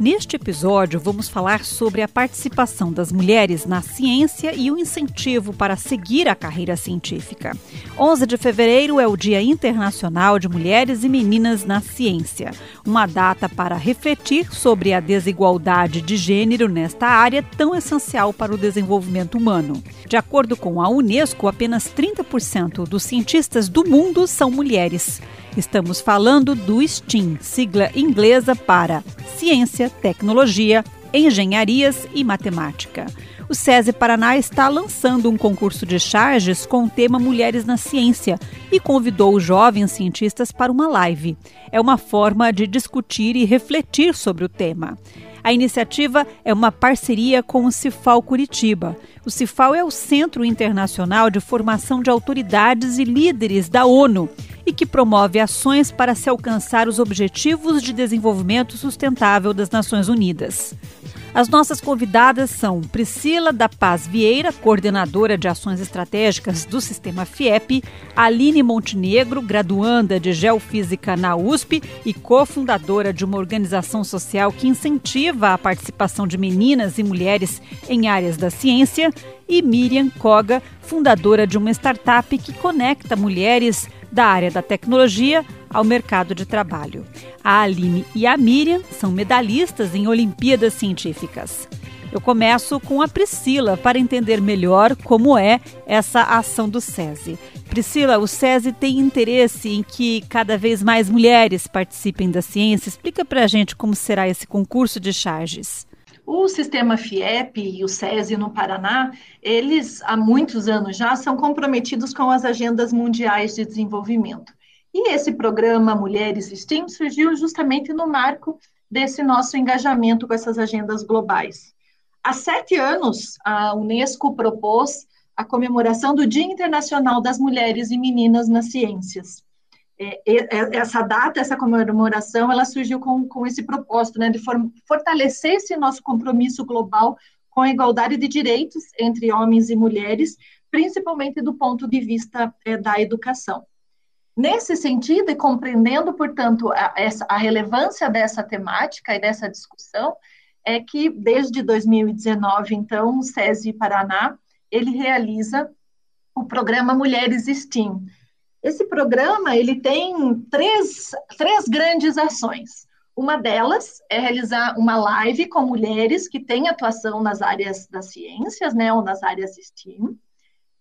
Neste episódio, vamos falar sobre a participação das mulheres na ciência e o incentivo para seguir a carreira científica. 11 de fevereiro é o Dia Internacional de Mulheres e Meninas na Ciência, uma data para refletir sobre a desigualdade de gênero nesta área tão essencial para o desenvolvimento humano. De acordo com a Unesco, apenas 30% dos cientistas do mundo são mulheres. Estamos falando do STEAM, sigla inglesa para Ciência, Tecnologia, Engenharias e Matemática. O SESI Paraná está lançando um concurso de charges com o tema Mulheres na Ciência e convidou jovens cientistas para uma live. É uma forma de discutir e refletir sobre o tema. A iniciativa é uma parceria com o Cifal Curitiba. O Cifal é o Centro Internacional de Formação de Autoridades e Líderes da ONU e que promove ações para se alcançar os Objetivos de Desenvolvimento Sustentável das Nações Unidas. As nossas convidadas são Priscila da Paz Vieira, coordenadora de ações estratégicas do Sistema FIEP, Aline Montenegro, graduanda de Geofísica na USP e cofundadora de uma organização social que incentiva a participação de meninas e mulheres em áreas da ciência, e Miriam Koga, fundadora de uma startup que conecta mulheres da área da tecnologia ao mercado de trabalho. A Aline e a Miriam são medalhistas em Olimpíadas Científicas. Eu começo com a Priscila para entender melhor como é essa ação do SESI. Priscila, o SESI tem interesse em que cada vez mais mulheres participem da ciência. Explica para a gente como será esse concurso de charges. O sistema FIEP e o SESI no Paraná, eles há muitos anos já são comprometidos com as agendas mundiais de desenvolvimento. E esse programa Mulheres STEAM surgiu justamente no marco desse nosso engajamento com essas agendas globais. Há sete anos, a Unesco propôs a comemoração do Dia Internacional das Mulheres e Meninas nas Ciências. É, é, essa data, essa comemoração, ela surgiu com, com esse propósito, né, de fortalecer esse nosso compromisso global com a igualdade de direitos entre homens e mulheres, principalmente do ponto de vista é, da educação. Nesse sentido, e compreendendo, portanto, a, essa, a relevância dessa temática e dessa discussão, é que desde 2019, então, o SESI Paraná, ele realiza o programa Mulheres STEAM, esse programa ele tem três, três grandes ações. Uma delas é realizar uma live com mulheres que têm atuação nas áreas das ciências, né, ou nas áreas STEAM.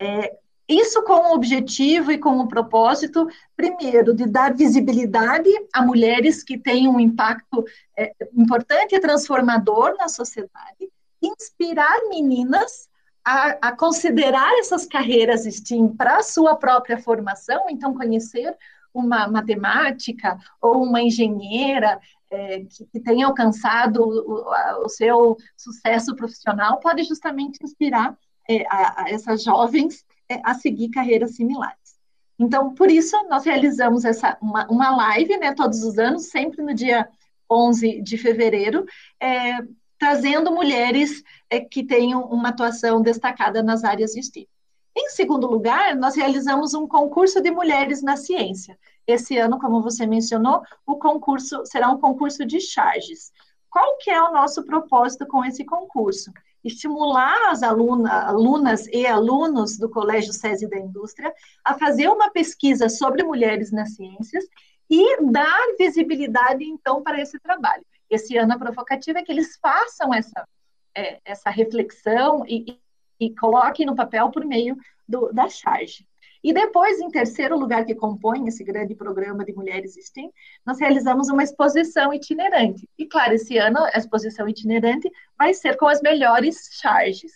É, isso com o objetivo e com o propósito, primeiro, de dar visibilidade a mulheres que têm um impacto é, importante e transformador na sociedade, inspirar meninas a, a considerar essas carreiras STEAM para a sua própria formação, então conhecer uma matemática ou uma engenheira é, que, que, tenha alcançado o, o, seu sucesso profissional pode justamente inspirar é, a, a, essas jovens é, a seguir carreiras similares. Então, por isso, nós realizamos essa, uma, uma live né, todos os anos, sempre no dia 11 de fevereiro, é, trazendo mulheres que tenham uma atuação destacada nas áreas de STEAM. Em segundo lugar, nós realizamos um concurso de mulheres na ciência. Esse ano, como você mencionou, o concurso será um concurso de charges. Qual que é o nosso propósito com esse concurso? Estimular as aluna, alunas e alunos do Colégio SESI da Indústria a fazer uma pesquisa sobre mulheres nas ciências e dar visibilidade, então, para esse trabalho esse ano a provocativa é que eles façam essa, é, essa reflexão e, e, e, coloquem no papel por meio do, da charge. E depois, em terceiro lugar, que compõe esse grande programa de Mulheres STEAM, nós realizamos uma exposição itinerante. E, claro, esse ano a exposição itinerante vai ser com as melhores charges.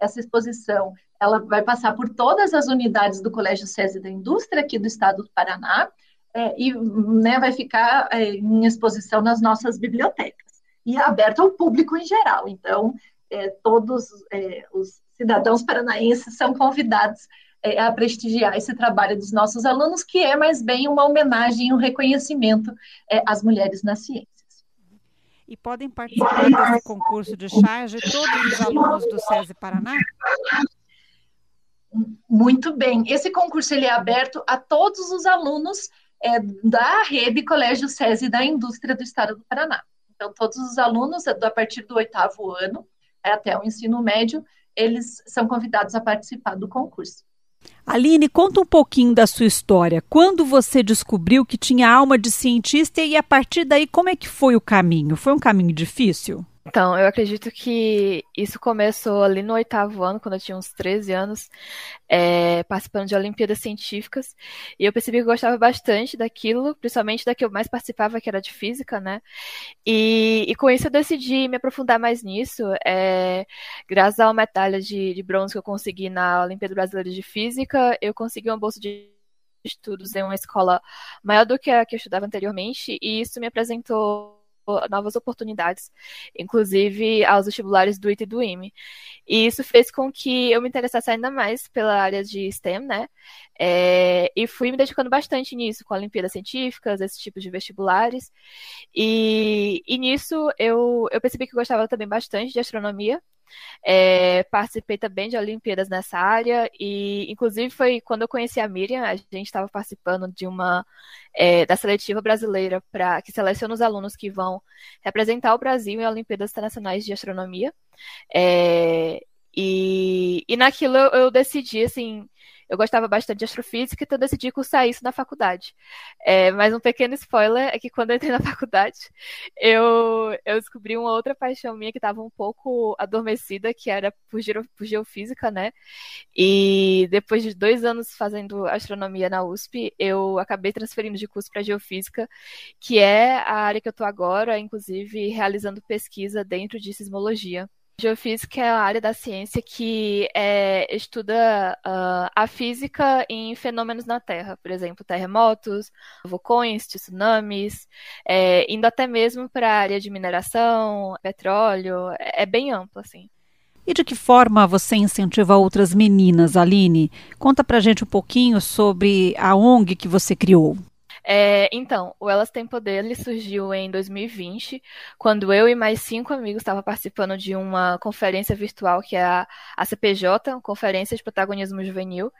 Essa exposição ela vai passar por todas as unidades do Colégio SESI da Indústria, aqui do estado do Paraná, é, e né, vai ficar é, em exposição nas nossas bibliotecas e aberto ao público em geral. Então, é, todos é, os cidadãos paranaenses são convidados é, a prestigiar esse trabalho dos nossos alunos, que é mais bem uma homenagem e um reconhecimento é, às mulheres na ciência. E podem participar desse concurso de charge todos os alunos do SESI Paraná? Muito bem. Esse concurso ele é aberto a todos os alunos é, da rede Colégio SESI da Indústria do Estado do Paraná. Então, todos os alunos, a partir do oitavo ano até o ensino médio, eles são convidados a participar do concurso. Aline, conta um pouquinho da sua história. Quando você descobriu que tinha alma de cientista e a partir daí como é que foi o caminho? Foi um caminho difícil? Então, eu acredito que isso começou ali no oitavo ano, quando eu tinha uns 13 anos, é, participando de Olimpíadas Científicas. E eu percebi que eu gostava bastante daquilo, principalmente da que eu mais participava, que era de física, né? E, e com isso eu decidi me aprofundar mais nisso. É, graças à medalha de, de bronze que eu consegui na Olimpíada Brasileira de Física, eu consegui uma bolsa de estudos em uma escola maior do que a que eu estudava anteriormente, e isso me apresentou novas oportunidades, inclusive aos vestibulares do IT e do IME. E isso fez com que eu me interessasse ainda mais pela área de STEM, né? É, e fui me dedicando bastante nisso, com Olimpíadas Científicas, esse tipo de vestibulares. E, e nisso eu, eu percebi que gostava também bastante de astronomia, é, participei também de Olimpíadas nessa área e, inclusive, foi quando eu conheci a Miriam, a gente estava participando de uma é, da seletiva brasileira para que seleciona os alunos que vão representar o Brasil em Olimpíadas Internacionais de Astronomia. É, e, e naquilo eu, eu decidi assim eu gostava bastante de astrofísica, então decidi cursar isso na faculdade. É, mas um pequeno spoiler é que quando eu entrei na faculdade, eu, eu descobri uma outra paixão minha que estava um pouco adormecida, que era por, por geofísica, né? E depois de dois anos fazendo astronomia na USP, eu acabei transferindo de curso para geofísica, que é a área que eu estou agora, inclusive realizando pesquisa dentro de sismologia. Geofísica é a área da ciência que é, estuda uh, a física em fenômenos na Terra, por exemplo, terremotos, vulcões, tsunamis, é, indo até mesmo para a área de mineração, petróleo, é, é bem amplo, assim. E de que forma você incentiva outras meninas, Aline? Conta pra gente um pouquinho sobre a ONG que você criou. É, então, o Elas Têm Poder ele surgiu em 2020, quando eu e mais cinco amigos estavam participando de uma conferência virtual que é a, a CPJ, Conferência de Protagonismo Juvenil.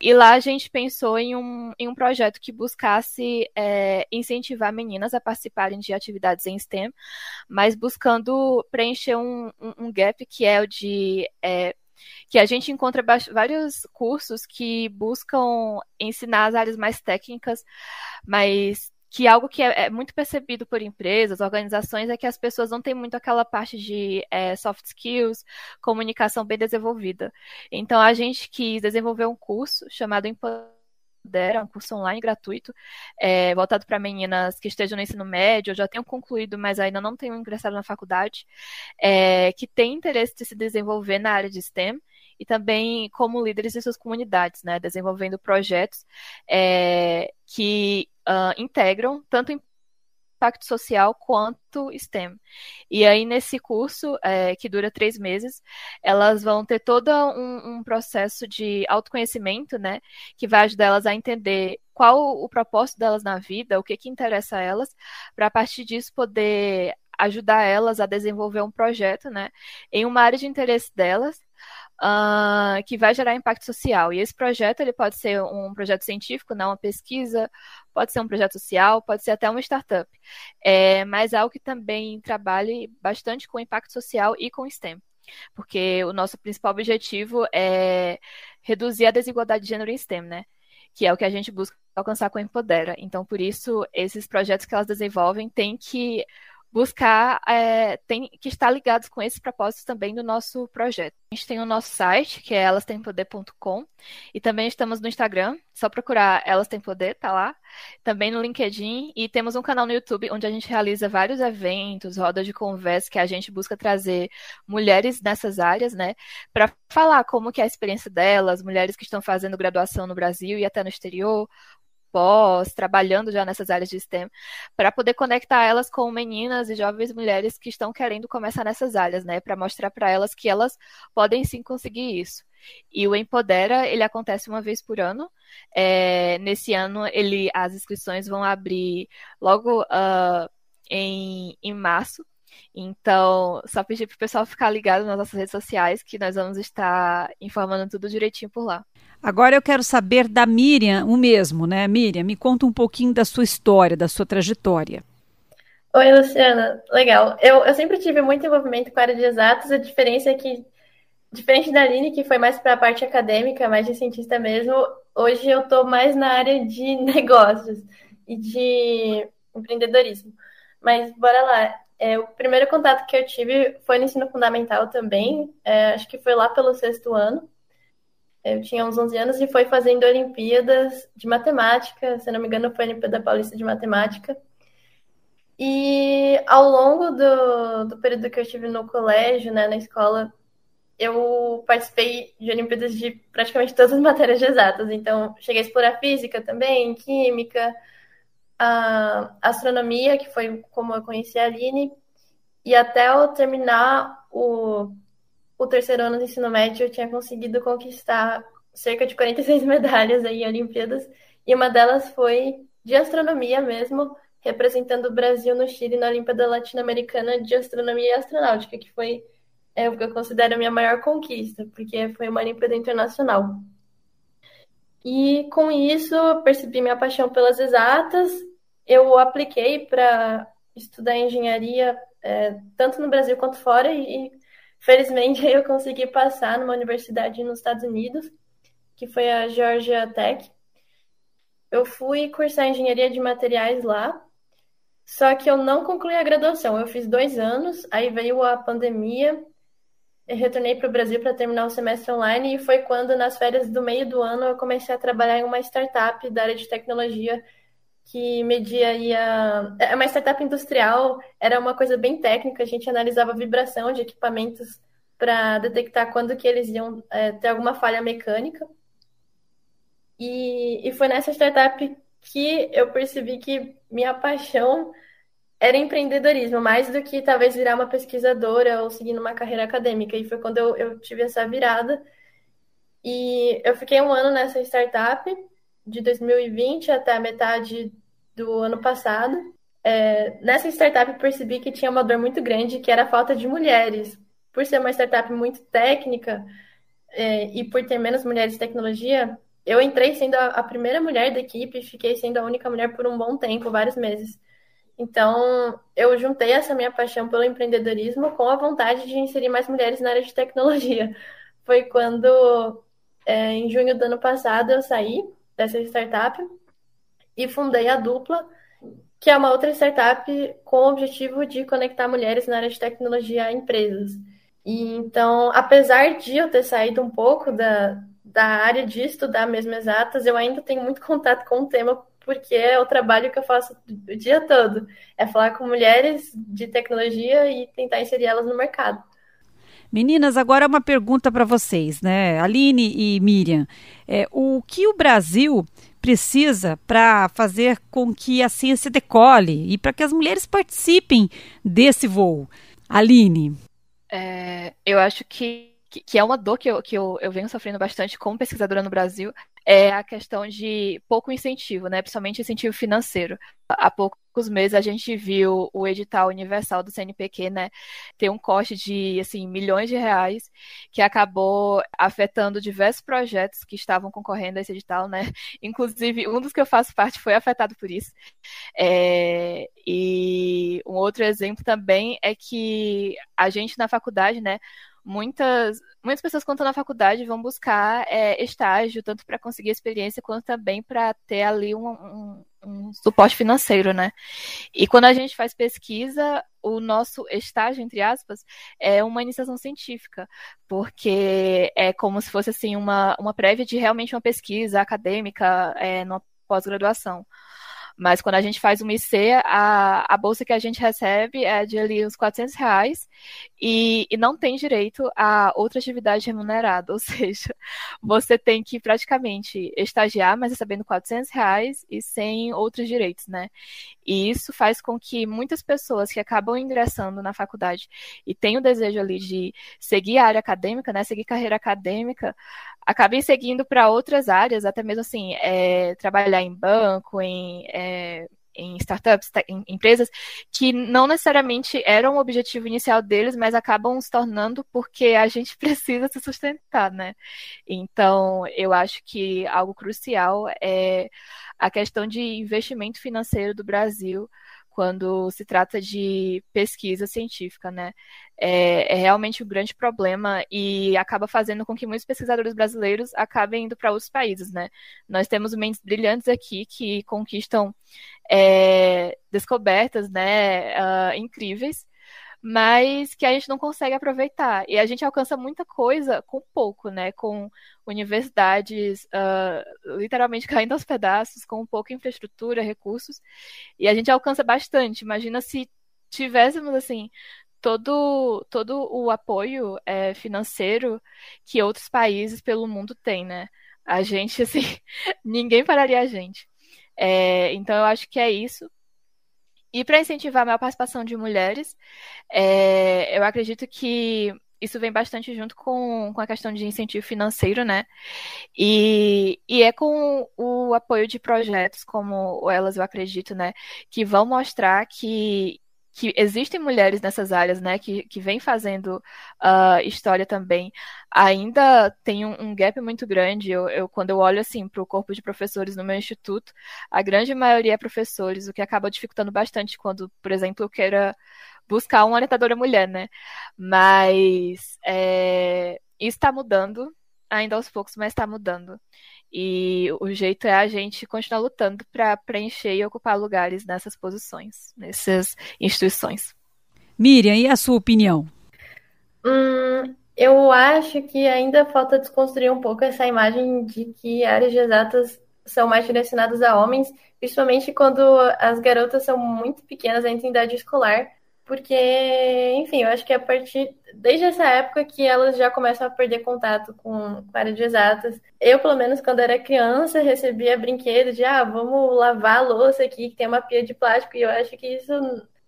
E lá a gente pensou em um, em um projeto que buscasse é, incentivar meninas a participarem de atividades em STEM, mas buscando preencher um, um, um gap que é o de é, que a gente encontra vários cursos que buscam ensinar as áreas mais técnicas, mas que algo que é, é, muito percebido por empresas, organizações, é que as pessoas não têm muito aquela parte de é, soft skills, comunicação bem desenvolvida. Então, a gente quis desenvolver um curso chamado Empodera, um curso online gratuito, é, voltado para meninas que estejam no ensino médio, já tenham concluído, mas ainda não tenham ingressado na faculdade, é, que têm interesse de se desenvolver na área de STEM e também como líderes de suas comunidades, né, desenvolvendo projetos é, que uh, integram tanto impacto social quanto STEM. E aí, nesse curso, é, que dura três meses, elas vão ter todo um, um, processo de autoconhecimento, né? Que vai ajudar elas a entender qual o propósito delas na vida, o que, que interessa a elas, para a partir disso poder ajudar elas a desenvolver um projeto, né? Em uma área de interesse delas, uh, que vai gerar impacto social. E esse projeto ele pode ser um projeto científico, não uma pesquisa, pode ser um projeto social, pode ser até uma startup. É, mas algo que também trabalhe bastante com impacto social e com STEM. Porque o nosso principal objetivo é reduzir a desigualdade de gênero em STEM, né? Que é o que a gente busca alcançar com a Empodera. Então, por isso, esses projetos que elas desenvolvem têm que buscar, é, tem que estar ligados com esses propósitos também do nosso projeto. A gente tem o nosso site, que é elastempoder.com, e também estamos no Instagram, só procurar Elas Tem Poder, tá lá. Também no LinkedIn, e temos um canal no YouTube onde a gente realiza vários eventos, rodas de conversa, que a gente busca trazer mulheres nessas áreas, né, para falar como que é a experiência delas, mulheres que estão fazendo graduação no Brasil e até no exterior, pós, trabalhando já nessas áreas de STEM, para poder conectar elas com meninas e jovens mulheres que estão querendo começar nessas áreas, né? Para mostrar para elas que elas podem sim conseguir isso. E o Empodera, ele acontece uma vez por ano. É, nesse ano, ele, as inscrições vão abrir logo uh, em, em março. Então, só pedir para o pessoal ficar ligado nas nossas redes sociais, que nós vamos estar informando tudo direitinho por lá. Agora eu quero saber da Miriam, o mesmo, né? Miriam, me conta um pouquinho da sua história, da sua trajetória. Oi, Luciana. Legal. Eu, eu sempre tive muito envolvimento com a área de exatos. A diferença é que, diferente da Aline, que foi mais para a parte acadêmica, mais de cientista mesmo, hoje eu estou mais na área de negócios e de empreendedorismo. Mas bora lá. É, o primeiro contato que eu tive foi no ensino fundamental também. É, acho que foi lá pelo sexto ano. Eu tinha uns 11 anos e foi fazendo Olimpíadas de Matemática. Se não me engano, foi a Olimpíada Paulista de Matemática. E ao longo do, do período que eu estive no colégio, né, na escola, eu participei de Olimpíadas de praticamente todas as matérias de exatas. Então, cheguei a explorar física também, química, a astronomia, que foi como eu conheci a Aline, e até eu terminar o, o terceiro ano do ensino médio, eu tinha conseguido conquistar cerca de 46 medalhas aí em Olimpíadas, e uma delas foi de astronomia mesmo, representando o Brasil no Chile na Olimpíada Latino-Americana de Astronomia e Astronáutica, que foi é, o que eu considero a minha maior conquista, porque foi uma Olimpíada Internacional. E com isso, percebi minha paixão pelas exatas eu apliquei para estudar engenharia é, tanto no Brasil quanto fora e, felizmente eu consegui passar numa universidade nos Estados Unidos, que foi a Georgia Tech. Eu fui cursar engenharia de materiais lá, só que eu não concluí a graduação. Eu fiz dois anos, aí veio a pandemia, eu retornei para o Brasil para terminar o semestre online e foi quando, nas férias do meio do ano, eu comecei a trabalhar em uma startup da área de tecnologia que media ia. É uma startup industrial, era uma coisa bem técnica, a gente analisava a vibração de equipamentos para detectar quando que eles iam é, ter alguma falha mecânica. E, e foi nessa startup que eu percebi que minha paixão era empreendedorismo, mais do que talvez virar uma pesquisadora ou seguir uma carreira acadêmica. E foi quando eu, eu tive essa virada. E eu fiquei um ano nessa startup, de 2020 até a metade do ano passado. É, nessa startup percebi que tinha uma dor muito grande, que era a falta de mulheres. Por ser uma startup muito técnica é, e por ter menos mulheres em tecnologia, eu entrei sendo a, a primeira mulher da equipe e fiquei sendo a única mulher por um bom tempo, vários meses. Então, eu juntei essa minha paixão pelo empreendedorismo com a vontade de inserir mais mulheres na área de tecnologia. Foi quando, é, em junho do ano passado, eu saí dessa startup e fundei a Dupla, que é uma outra startup com o objetivo de conectar mulheres na área de tecnologia a empresas. E então, apesar de eu ter saído um pouco da, da área de estudar mesmo exatas, eu ainda tenho muito contato com o tema porque é o trabalho que eu faço o dia todo. É falar com mulheres de tecnologia e tentar inserir elas no mercado. Meninas, agora uma pergunta para vocês, né? Aline e Miriam. É, o que o Brasil precisa para fazer com que a ciência decole e para que as mulheres participem desse voo? Aline. É, eu acho que, que é uma dor que, eu, que eu, eu venho sofrendo bastante como pesquisadora no Brasil, é a questão de pouco incentivo, né? Principalmente incentivo financeiro. Há poucos meses a gente viu o edital universal do CNPq, né, ter um corte de assim milhões de reais, que acabou afetando diversos projetos que estavam concorrendo a esse edital, né? Inclusive um dos que eu faço parte foi afetado por isso. É... e um outro exemplo também é que a gente na faculdade, né, muitas, muitas pessoas quando estão na faculdade vão buscar é, estágio, tanto para conseguir experiência, quanto também para ter ali um, um, um, suporte financeiro, né? E quando a gente faz pesquisa, o nosso estágio, entre aspas, é uma iniciação científica, porque é como se fosse assim uma, uma prévia de realmente uma pesquisa acadêmica é, numa pós-graduação. Mas quando a gente faz uma IC, a, a bolsa que a gente recebe é de ali uns 400 reais e, e não tem direito a outra atividade remunerada. Ou seja, você tem que praticamente estagiar, mas recebendo 400 reais e sem outros direitos, né? E isso faz com que muitas pessoas que acabam ingressando na faculdade e têm o desejo ali de seguir a área acadêmica, né? Seguir carreira acadêmica, acabem seguindo para outras áreas, até mesmo assim, é, trabalhar em banco, em é, em startups, em empresas, que não necessariamente eram o objetivo inicial deles, mas acabam se tornando porque a gente precisa se sustentar, né? Então, eu acho que algo crucial é a questão de investimento financeiro do Brasil quando se trata de pesquisa científica, né? É, é, realmente um grande problema e acaba fazendo com que muitos pesquisadores brasileiros acabem indo para outros países, né? Nós temos mentes brilhantes aqui que conquistam é, descobertas, né, uh, incríveis, mas que a gente não consegue aproveitar. E a gente alcança muita coisa com pouco, né? Com universidades uh, literalmente caindo aos pedaços, com pouca infraestrutura, recursos. E a gente alcança bastante. Imagina se tivéssemos, assim, todo, todo o apoio é, financeiro que outros países pelo mundo têm, né? A gente, assim, ninguém pararia a gente. É, então, eu acho que é isso. E para incentivar a maior participação de mulheres, é, eu acredito que isso vem bastante junto com, com a questão de incentivo financeiro, né? E, e é com o apoio de projetos como o Elas Eu Acredito, né? Que vão mostrar que, que existem mulheres nessas áreas, né, que, que vem fazendo uh, história também, ainda tem um, um gap muito grande. Eu, eu, quando eu olho assim para o corpo de professores no meu instituto, a grande maioria é professores, o que acaba dificultando bastante quando, por exemplo, eu queira buscar uma orientadora mulher, né? Mas é, isso está mudando, ainda aos poucos, mas está mudando. E o jeito é a gente continuar lutando para preencher e ocupar lugares nessas posições, nessas instituições. Miriam, e a sua opinião? Hum, eu acho que ainda falta desconstruir um pouco essa imagem de que áreas de exatas são mais direcionadas a homens, principalmente quando as garotas são muito pequenas, ainda em idade escolar, porque, enfim, eu acho que a partir desde essa época que elas já começam a perder contato com, a área de exatas. Eu, pelo menos, quando era criança, recebia brinquedos de ah, vamos lavar a louça aqui, que tem uma pia de plástico, e eu acho que isso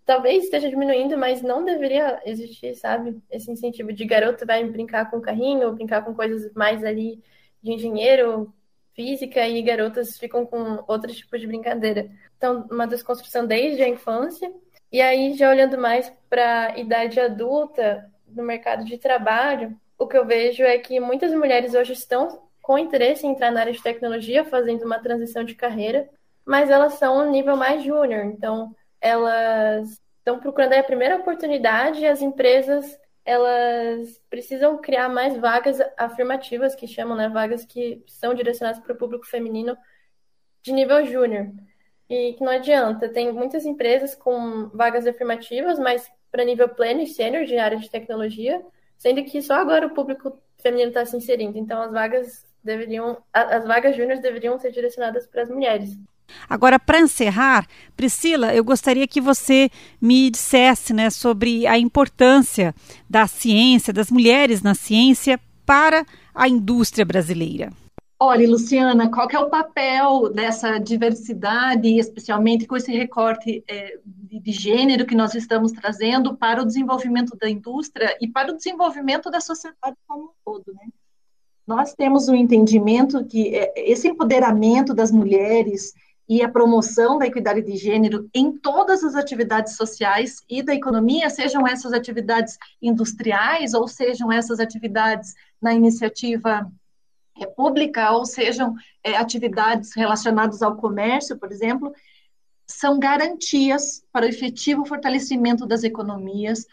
talvez esteja diminuindo, mas não deveria existir, sabe? Esse incentivo de garoto vai brincar com carrinho, brincar com coisas mais ali de engenheiro, física, e garotas ficam com outros tipos de brincadeira. Então, uma desconstrução desde a infância. E aí, já olhando mais para a idade adulta, no mercado de trabalho, o que eu vejo é que muitas mulheres hoje estão com interesse em entrar na área de tecnologia, fazendo uma transição de carreira, mas elas são um nível mais júnior, então elas estão procurando a primeira oportunidade e as empresas elas precisam criar mais vagas afirmativas, que chamam, né, vagas que são direcionadas para o público feminino de nível júnior e que não adianta. Tem muitas empresas com vagas afirmativas, mas para nível pleno e sênior de área de tecnologia, sendo que só agora o público feminino está se inserindo. Então as vagas deveriam, as vagas júniores deveriam ser direcionadas para as mulheres. Agora, para encerrar, Priscila, eu gostaria que você me dissesse né, sobre a importância da ciência, das mulheres na ciência para a indústria brasileira. Olha, Luciana, qual é o papel dessa diversidade, especialmente com esse recorte é, de, gênero que nós estamos trazendo para o desenvolvimento da indústria e para o desenvolvimento da sociedade como um todo, né? Nós temos um entendimento que é, esse empoderamento das mulheres e a promoção da equidade de gênero em todas as atividades sociais e da economia, sejam essas atividades industriais ou sejam essas atividades na iniciativa pública ou sejam é, atividades relacionadas ao comércio, por exemplo, são garantias para o efetivo fortalecimento das economias,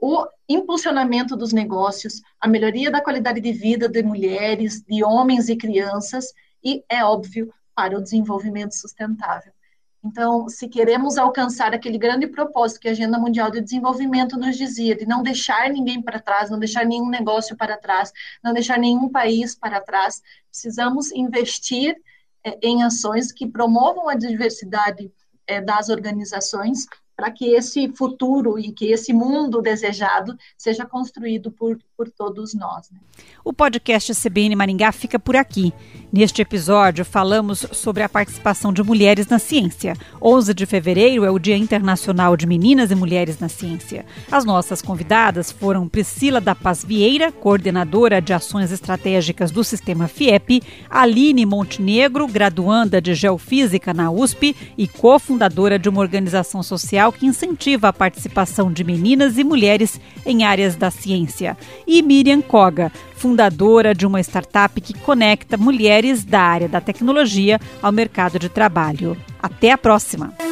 o impulsionamento dos negócios, a melhoria da qualidade de vida de mulheres, de homens e crianças e, é óbvio, para o desenvolvimento sustentável. Então, se queremos alcançar aquele grande propósito que a Agenda Mundial de Desenvolvimento nos dizia, de não deixar ninguém para trás, não deixar nenhum negócio para trás, não deixar nenhum país para trás, precisamos investir é, em ações que promovam a diversidade é, das organizações para que esse futuro e que esse mundo desejado seja construído por, por todos nós. Né? O podcast CBN Maringá fica por aqui. Neste episódio, falamos sobre a participação de mulheres na ciência. 11 de fevereiro é o Dia Internacional de Meninas e Mulheres na Ciência. As nossas convidadas foram Priscila da Paz Vieira, coordenadora de ações estratégicas do Sistema FIEP, Aline Montenegro, graduanda de Geofísica na USP e cofundadora de uma organização social que incentiva a participação de meninas e mulheres em áreas da ciência, e Miriam Koga, fundadora de uma startup que conecta mulheres da área da tecnologia ao mercado de trabalho. Até a próxima!